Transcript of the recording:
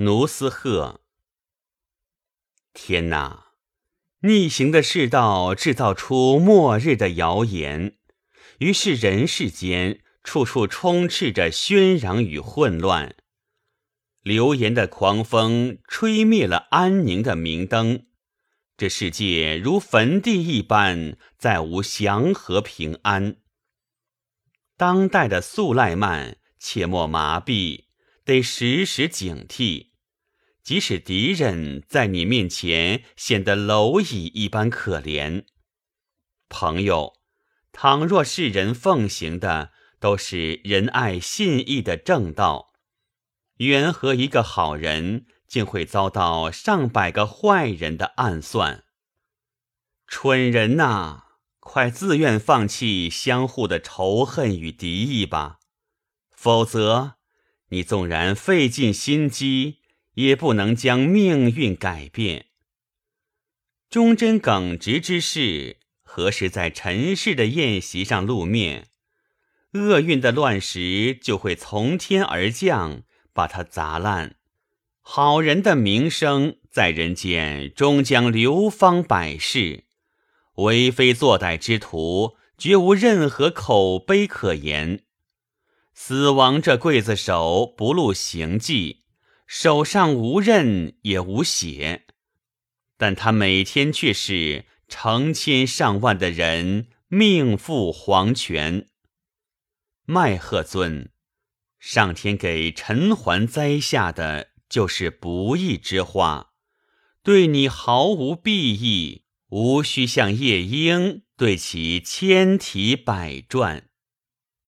奴斯鹤。天哪！逆行的世道制造出末日的谣言，于是人世间处处充斥着喧嚷与混乱。流言的狂风吹灭了安宁的明灯，这世界如坟地一般，再无祥和平安。当代的速赖曼，切莫麻痹，得时时警惕。即使敌人在你面前显得蝼蚁一般可怜，朋友，倘若世人奉行的都是仁爱信义的正道，缘何一个好人竟会遭到上百个坏人的暗算？蠢人呐，快自愿放弃相互的仇恨与敌意吧，否则你纵然费尽心机。也不能将命运改变。忠贞耿直之士，何时在尘世的宴席上露面？厄运的乱石就会从天而降，把它砸烂。好人的名声在人间终将流芳百世，为非作歹之徒绝无任何口碑可言。死亡这刽子手不露行迹。手上无刃也无血，但他每天却是成千上万的人命赴黄泉。麦鹤尊，上天给陈桓栽下的就是不义之花，对你毫无裨益，无需像夜莺对其千提百转。